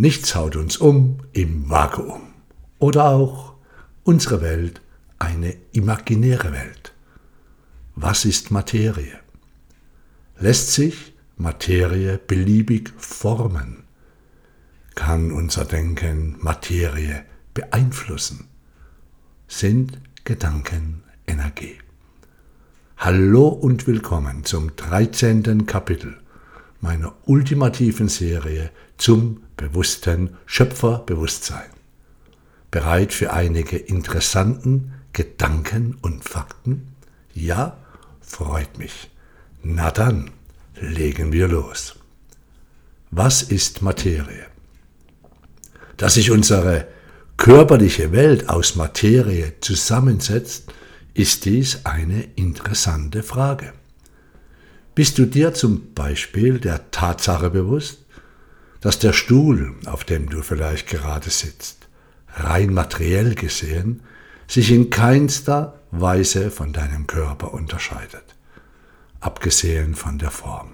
Nichts haut uns um im Vakuum. Oder auch unsere Welt eine imaginäre Welt. Was ist Materie? Lässt sich Materie beliebig formen? Kann unser Denken Materie beeinflussen? Sind Gedanken Energie? Hallo und willkommen zum 13. Kapitel meiner ultimativen Serie zum bewussten Schöpferbewusstsein. Bereit für einige interessanten Gedanken und Fakten? Ja, freut mich. Na dann, legen wir los. Was ist Materie? Dass sich unsere körperliche Welt aus Materie zusammensetzt, ist dies eine interessante Frage. Bist du dir zum Beispiel der Tatsache bewusst, dass der Stuhl, auf dem du vielleicht gerade sitzt, rein materiell gesehen, sich in keinster Weise von deinem Körper unterscheidet, abgesehen von der Form.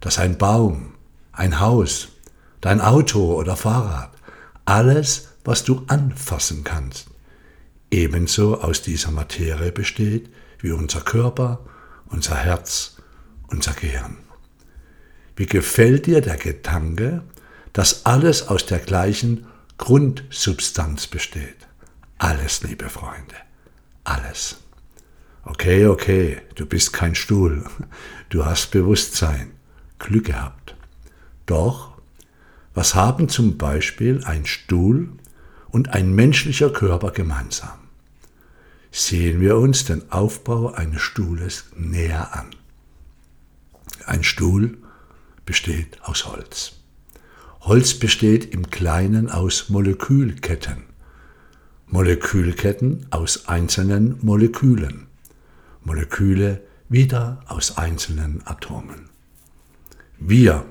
Dass ein Baum, ein Haus, dein Auto oder Fahrrad, alles, was du anfassen kannst, ebenso aus dieser Materie besteht wie unser Körper, unser Herz, unser Gehirn. Wie gefällt dir der Gedanke, dass alles aus der gleichen Grundsubstanz besteht? Alles, liebe Freunde, alles. Okay, okay, du bist kein Stuhl, du hast Bewusstsein, Glück gehabt. Doch, was haben zum Beispiel ein Stuhl und ein menschlicher Körper gemeinsam? Sehen wir uns den Aufbau eines Stuhles näher an. Ein Stuhl besteht aus Holz. Holz besteht im Kleinen aus Molekülketten. Molekülketten aus einzelnen Molekülen. Moleküle wieder aus einzelnen Atomen. Wir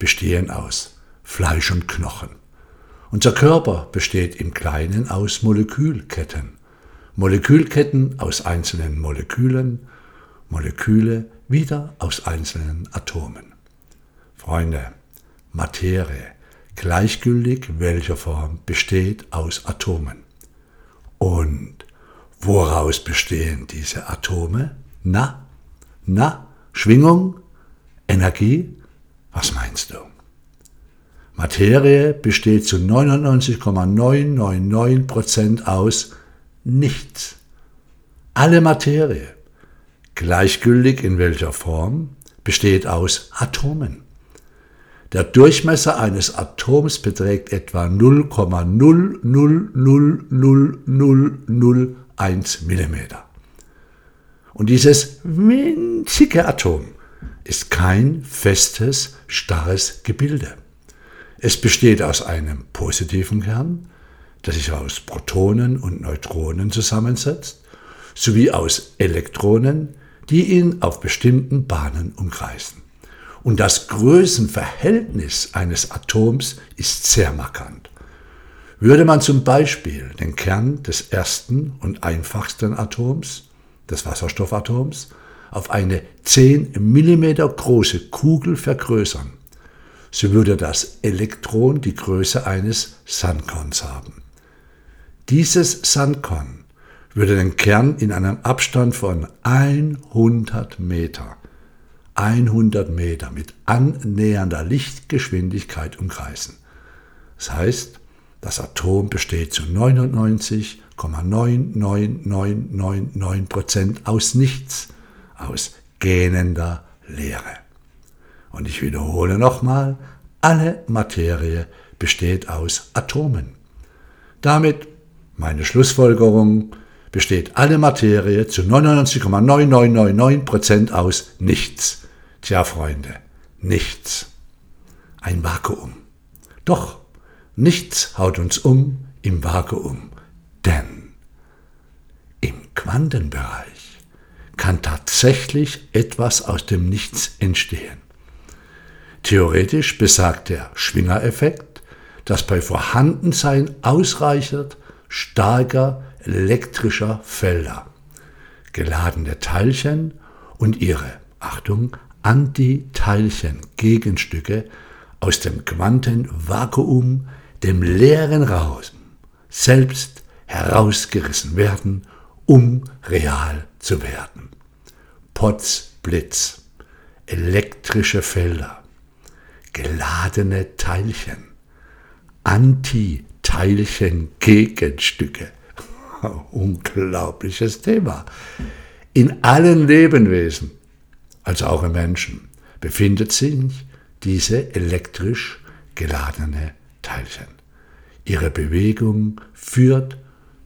bestehen aus Fleisch und Knochen. Unser Körper besteht im Kleinen aus Molekülketten. Molekülketten aus einzelnen Molekülen, Moleküle wieder aus einzelnen Atomen. Freunde, Materie, gleichgültig welcher Form, besteht aus Atomen. Und woraus bestehen diese Atome? Na, na, Schwingung, Energie? Was meinst du? Materie besteht zu 99,999% aus nichts. Alle Materie, gleichgültig in welcher Form, besteht aus Atomen. Der Durchmesser eines Atoms beträgt etwa 0,0000001 mm. Und dieses winzige Atom ist kein festes, starres Gebilde. Es besteht aus einem positiven Kern, der sich aus Protonen und Neutronen zusammensetzt, sowie aus Elektronen, die ihn auf bestimmten Bahnen umkreisen. Und das Größenverhältnis eines Atoms ist sehr markant. Würde man zum Beispiel den Kern des ersten und einfachsten Atoms, des Wasserstoffatoms, auf eine 10 mm große Kugel vergrößern, so würde das Elektron die Größe eines Sandkorns haben. Dieses Sandkorn würde den Kern in einem Abstand von 100 Meter 100 Meter mit annähernder Lichtgeschwindigkeit umkreisen. Das heißt, das Atom besteht zu 99,99999% aus nichts, aus gähnender Leere. Und ich wiederhole nochmal, alle Materie besteht aus Atomen. Damit meine Schlussfolgerung, besteht alle Materie zu 99,9999% aus nichts. Tja, Freunde, nichts. Ein Vakuum. Doch, nichts haut uns um im Vakuum. Denn im Quantenbereich kann tatsächlich etwas aus dem Nichts entstehen. Theoretisch besagt der Schwingereffekt, dass bei Vorhandensein ausreichend starker elektrischer Felder geladene Teilchen und ihre, Achtung, Antiteilchen, Gegenstücke aus dem Quantenvakuum, dem leeren Raum, selbst herausgerissen werden, um real zu werden. Potz, Blitz, elektrische Felder, geladene Teilchen, Anti-Teilchen-Gegenstücke. Unglaubliches Thema. In allen Lebewesen, also auch im Menschen, befindet sich diese elektrisch geladene Teilchen. Ihre Bewegung führt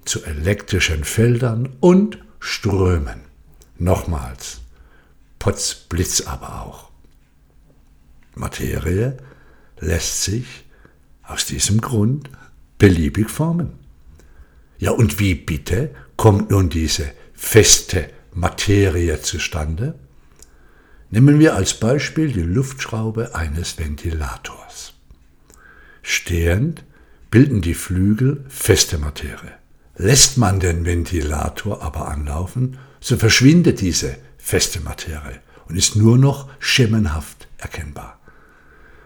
zu elektrischen Feldern und Strömen. Nochmals, Potzblitz aber auch. Materie lässt sich aus diesem Grund beliebig formen. Ja, und wie bitte kommt nun diese feste Materie zustande? Nehmen wir als Beispiel die Luftschraube eines Ventilators. Stehend bilden die Flügel feste Materie. Lässt man den Ventilator aber anlaufen, so verschwindet diese feste Materie und ist nur noch schemenhaft erkennbar.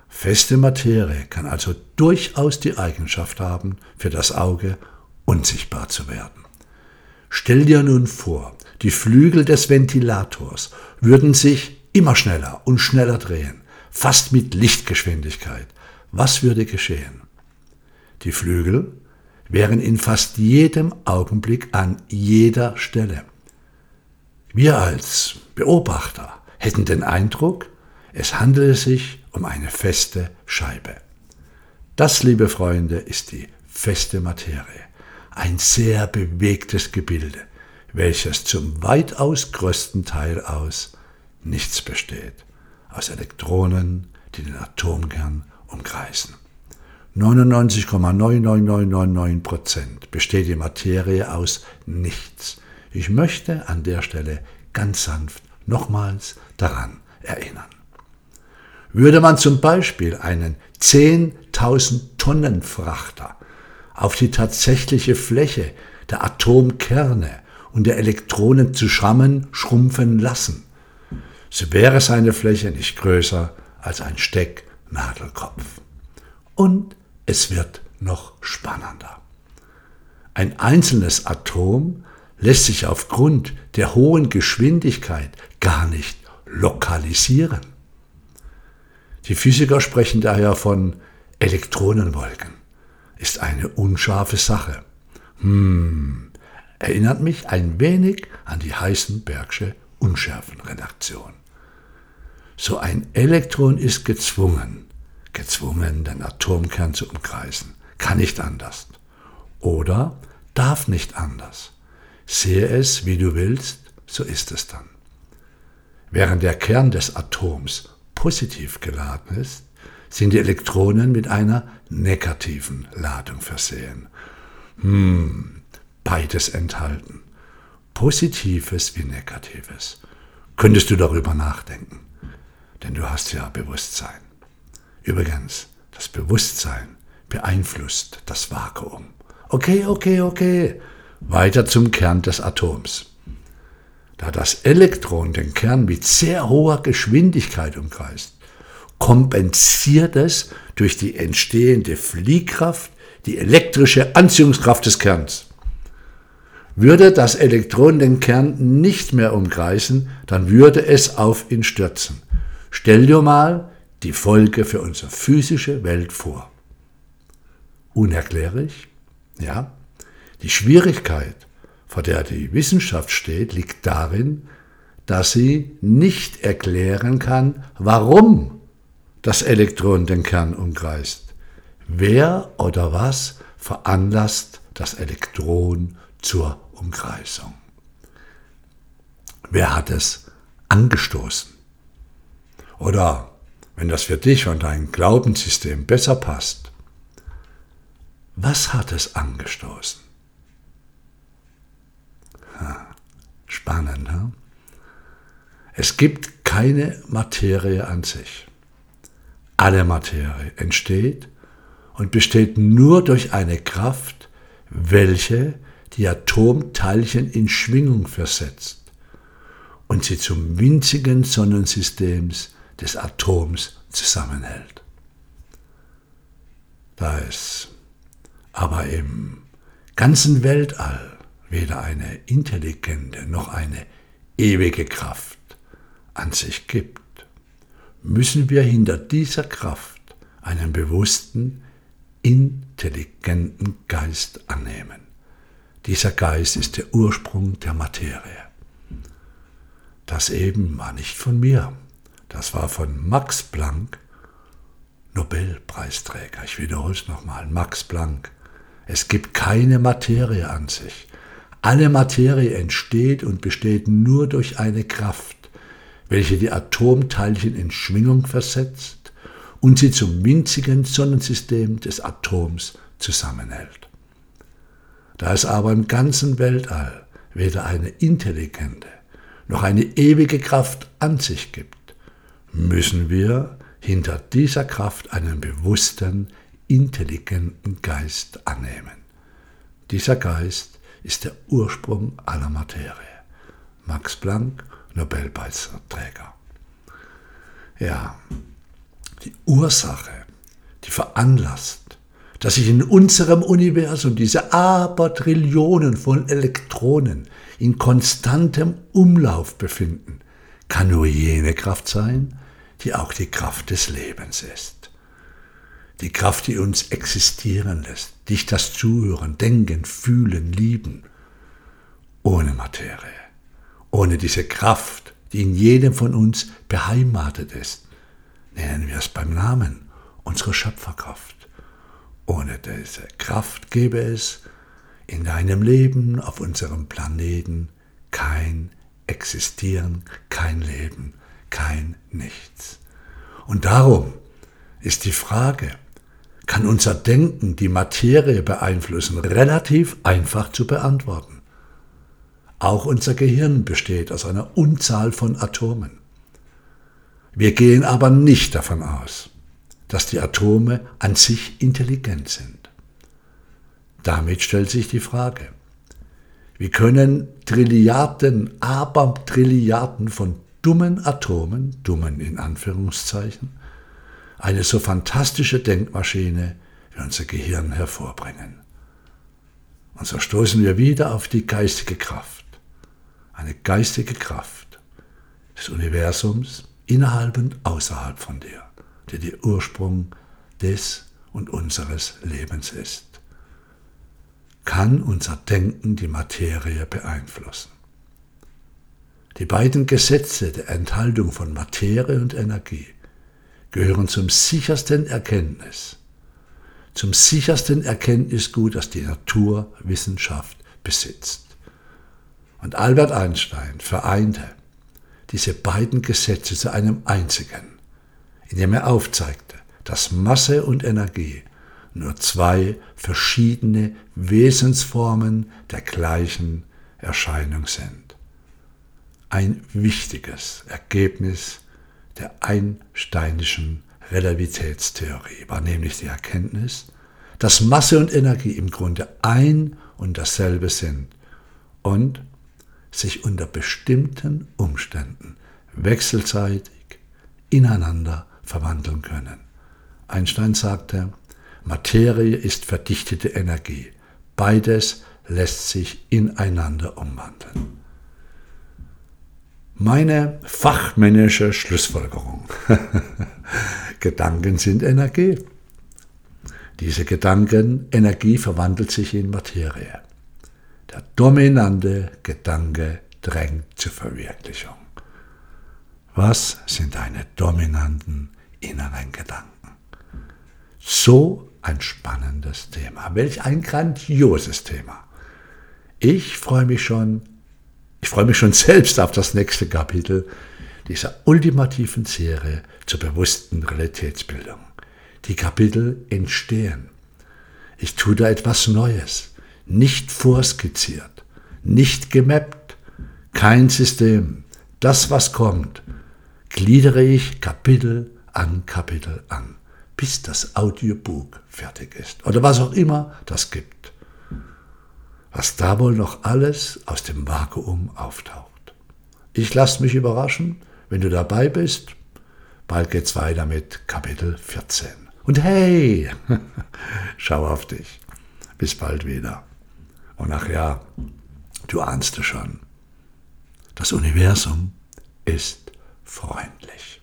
Feste Materie kann also durchaus die Eigenschaft haben, für das Auge unsichtbar zu werden. Stell dir nun vor, die Flügel des Ventilators würden sich immer schneller und schneller drehen, fast mit Lichtgeschwindigkeit. Was würde geschehen? Die Flügel wären in fast jedem Augenblick an jeder Stelle. Wir als Beobachter hätten den Eindruck, es handele sich um eine feste Scheibe. Das, liebe Freunde, ist die feste Materie, ein sehr bewegtes Gebilde, welches zum weitaus größten Teil aus nichts besteht, aus Elektronen, die den Atomkern umkreisen. 99,99999% besteht die Materie aus nichts. Ich möchte an der Stelle ganz sanft nochmals daran erinnern. Würde man zum Beispiel einen 10.000 Tonnen Frachter auf die tatsächliche Fläche der Atomkerne und der Elektronen zusammenschrumpfen lassen, so wäre seine Fläche nicht größer als ein Stecknadelkopf. Und es wird noch spannender. Ein einzelnes Atom lässt sich aufgrund der hohen Geschwindigkeit gar nicht lokalisieren. Die Physiker sprechen daher von Elektronenwolken. Ist eine unscharfe Sache. Hm, erinnert mich ein wenig an die Heisenbergsche Unschärfenredaktion. So ein Elektron ist gezwungen, gezwungen, den Atomkern zu umkreisen. Kann nicht anders. Oder darf nicht anders. Sehe es, wie du willst, so ist es dann. Während der Kern des Atoms positiv geladen ist, sind die Elektronen mit einer negativen Ladung versehen. Hm, beides enthalten. Positives wie Negatives. Könntest du darüber nachdenken? Denn du hast ja Bewusstsein. Übrigens, das Bewusstsein beeinflusst das Vakuum. Okay, okay, okay. Weiter zum Kern des Atoms. Da das Elektron den Kern mit sehr hoher Geschwindigkeit umkreist, kompensiert es durch die entstehende Fliehkraft die elektrische Anziehungskraft des Kerns. Würde das Elektron den Kern nicht mehr umkreisen, dann würde es auf ihn stürzen. Stell dir mal die Folge für unsere physische Welt vor. Unerklärlich? Ja. Die Schwierigkeit, vor der die Wissenschaft steht, liegt darin, dass sie nicht erklären kann, warum das Elektron den Kern umkreist. Wer oder was veranlasst das Elektron zur Umkreisung? Wer hat es angestoßen? Oder wenn das für dich und dein Glaubenssystem besser passt, was hat es angestoßen? Spannend, hm? Es gibt keine Materie an sich. Alle Materie entsteht und besteht nur durch eine Kraft, welche die Atomteilchen in Schwingung versetzt und sie zum winzigen Sonnensystems des Atoms zusammenhält. Da es aber im ganzen Weltall weder eine intelligente noch eine ewige Kraft an sich gibt, müssen wir hinter dieser Kraft einen bewussten, intelligenten Geist annehmen. Dieser Geist ist der Ursprung der Materie. Das eben war nicht von mir, das war von Max Planck, Nobelpreisträger. Ich wiederhole es nochmal, Max Planck. Es gibt keine Materie an sich. Alle Materie entsteht und besteht nur durch eine Kraft, welche die Atomteilchen in Schwingung versetzt und sie zum winzigen Sonnensystem des Atoms zusammenhält. Da es aber im ganzen Weltall weder eine intelligente noch eine ewige Kraft an sich gibt, müssen wir hinter dieser Kraft einen bewussten, intelligenten Geist annehmen. Dieser Geist ist der Ursprung aller Materie. Max Planck, Nobelpreisträger. Ja, die Ursache, die veranlasst, dass sich in unserem Universum diese Abertrillionen von Elektronen in konstantem Umlauf befinden, kann nur jene Kraft sein, die auch die Kraft des Lebens ist. Die Kraft, die uns existieren lässt, dich das Zuhören, Denken, Fühlen, Lieben, ohne Materie, ohne diese Kraft, die in jedem von uns beheimatet ist, nennen wir es beim Namen, unsere Schöpferkraft. Ohne diese Kraft gäbe es in deinem Leben auf unserem Planeten kein Existieren, kein Leben, kein Nichts. Und darum ist die Frage, kann unser Denken die Materie beeinflussen, relativ einfach zu beantworten. Auch unser Gehirn besteht aus einer Unzahl von Atomen. Wir gehen aber nicht davon aus, dass die Atome an sich intelligent sind. Damit stellt sich die Frage, wie können Trilliarden, aber Trilliarden von dummen Atomen, dummen in Anführungszeichen, eine so fantastische Denkmaschine wie unser Gehirn hervorbringen. Und so stoßen wir wieder auf die geistige Kraft, eine geistige Kraft des Universums innerhalb und außerhalb von dir, die der Ursprung des und unseres Lebens ist. Kann unser Denken die Materie beeinflussen? Die beiden Gesetze der Enthaltung von Materie und Energie gehören zum sichersten Erkenntnis, zum sichersten Erkenntnisgut, das die Naturwissenschaft besitzt. Und Albert Einstein vereinte diese beiden Gesetze zu einem einzigen, indem er aufzeigte, dass Masse und Energie nur zwei verschiedene Wesensformen der gleichen Erscheinung sind. Ein wichtiges Ergebnis der einsteinischen Relativitätstheorie war nämlich die Erkenntnis, dass Masse und Energie im Grunde ein und dasselbe sind und sich unter bestimmten Umständen wechselseitig ineinander verwandeln können. Einstein sagte, Materie ist verdichtete Energie. Beides lässt sich ineinander umwandeln. Meine fachmännische Schlussfolgerung. Gedanken sind Energie. Diese Gedankenenergie verwandelt sich in Materie. Der dominante Gedanke drängt zur Verwirklichung. Was sind deine dominanten inneren Gedanken? So ein spannendes Thema. Welch ein grandioses Thema. Ich freue mich schon ich freue mich schon selbst auf das nächste Kapitel dieser ultimativen Serie zur bewussten Realitätsbildung. Die Kapitel entstehen. Ich tue da etwas Neues, nicht vorskizziert, nicht gemappt, kein System. Das, was kommt, gliedere ich Kapitel an Kapitel an, bis das Audiobook fertig ist oder was auch immer das gibt was da wohl noch alles aus dem Vakuum auftaucht. Ich lasse mich überraschen, wenn du dabei bist. Bald geht's weiter mit Kapitel 14. Und hey, schau auf dich. Bis bald wieder. Und ach ja, du ahnst es schon. Das Universum ist freundlich.